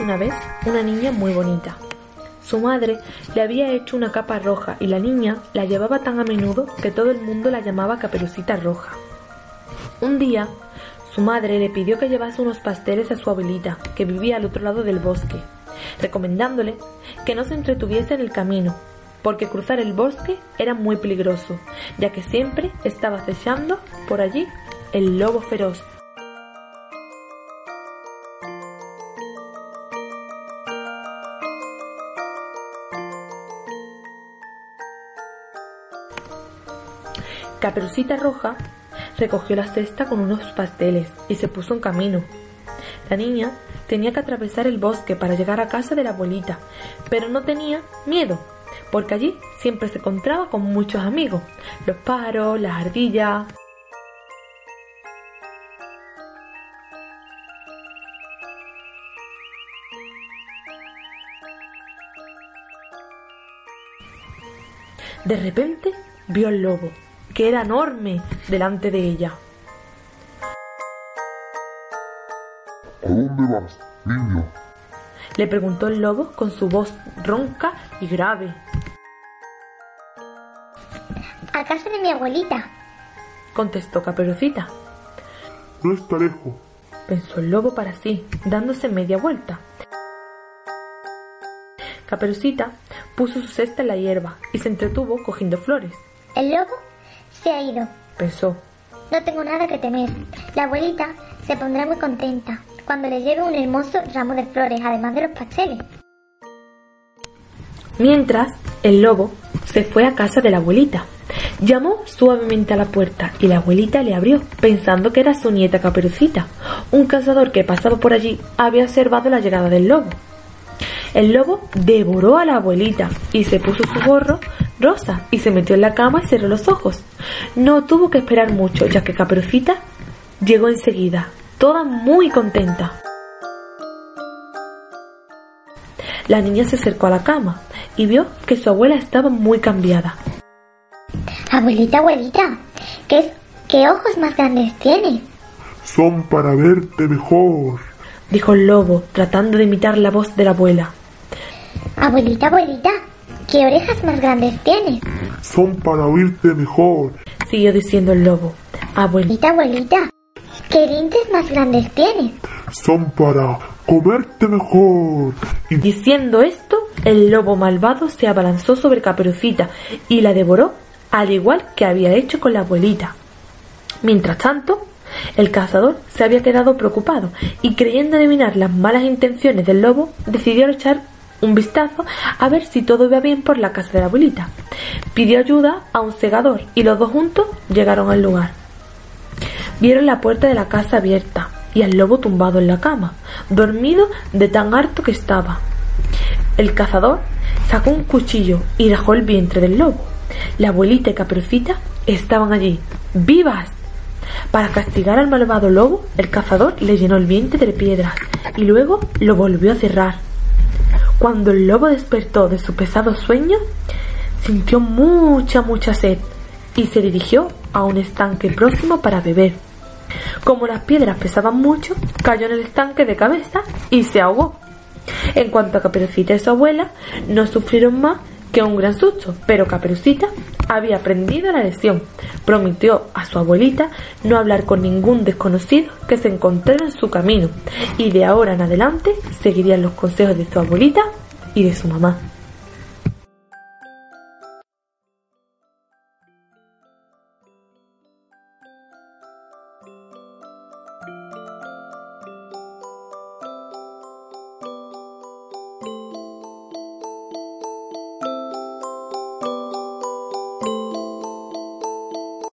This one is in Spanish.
una vez una niña muy bonita. Su madre le había hecho una capa roja y la niña la llevaba tan a menudo que todo el mundo la llamaba Caperucita Roja. Un día, su madre le pidió que llevase unos pasteles a su abuelita, que vivía al otro lado del bosque, recomendándole que no se entretuviese en el camino, porque cruzar el bosque era muy peligroso, ya que siempre estaba acechando por allí el lobo feroz. Caperucita Roja recogió la cesta con unos pasteles y se puso en camino. La niña tenía que atravesar el bosque para llegar a casa de la abuelita, pero no tenía miedo, porque allí siempre se encontraba con muchos amigos, los pájaros, las ardillas. De repente vio al lobo que era enorme delante de ella. ¿A dónde vas, niño? Le preguntó el lobo con su voz ronca y grave. A casa de mi abuelita. Contestó Caperucita. No está lejos. Pensó el lobo para sí, dándose media vuelta. Caperucita puso su cesta en la hierba y se entretuvo cogiendo flores. El lobo se ha ido. Pensó. No tengo nada que temer. La abuelita se pondrá muy contenta cuando le lleve un hermoso ramo de flores, además de los pasteles. Mientras, el lobo se fue a casa de la abuelita. Llamó suavemente a la puerta y la abuelita le abrió, pensando que era su nieta Caperucita. Un cazador que pasaba por allí había observado la llegada del lobo. El lobo devoró a la abuelita y se puso su gorro rosa y se metió en la cama y cerró los ojos. No tuvo que esperar mucho, ya que Caperucita llegó enseguida, toda muy contenta. La niña se acercó a la cama y vio que su abuela estaba muy cambiada. Abuelita, abuelita, ¿qué, qué ojos más grandes tienes? Son para verte mejor, dijo el lobo, tratando de imitar la voz de la abuela. Abuelita, abuelita, ¿qué orejas más grandes tienes? Son para oírte mejor, siguió diciendo el lobo. Abuelita, abuelita, ¿qué dientes más grandes tienes? Son para comerte mejor. Y diciendo esto, el lobo malvado se abalanzó sobre Caperucita y la devoró, al igual que había hecho con la abuelita. Mientras tanto, el cazador se había quedado preocupado y creyendo adivinar las malas intenciones del lobo, decidió echar un vistazo a ver si todo iba bien por la casa de la abuelita. Pidió ayuda a un segador y los dos juntos llegaron al lugar. Vieron la puerta de la casa abierta y al lobo tumbado en la cama, dormido de tan harto que estaba. El cazador sacó un cuchillo y dejó el vientre del lobo. La abuelita y Caperucita estaban allí, vivas. Para castigar al malvado lobo, el cazador le llenó el vientre de piedras y luego lo volvió a cerrar. Cuando el lobo despertó de su pesado sueño, sintió mucha, mucha sed y se dirigió a un estanque próximo para beber. Como las piedras pesaban mucho, cayó en el estanque de cabeza y se ahogó. En cuanto a Caperucita y su abuela, no sufrieron más que un gran susto, pero Caperucita había aprendido la lección. Prometió a su abuelita no hablar con ningún desconocido que se encontrara en su camino y de ahora en adelante seguirían los consejos de su abuelita y de su mamá.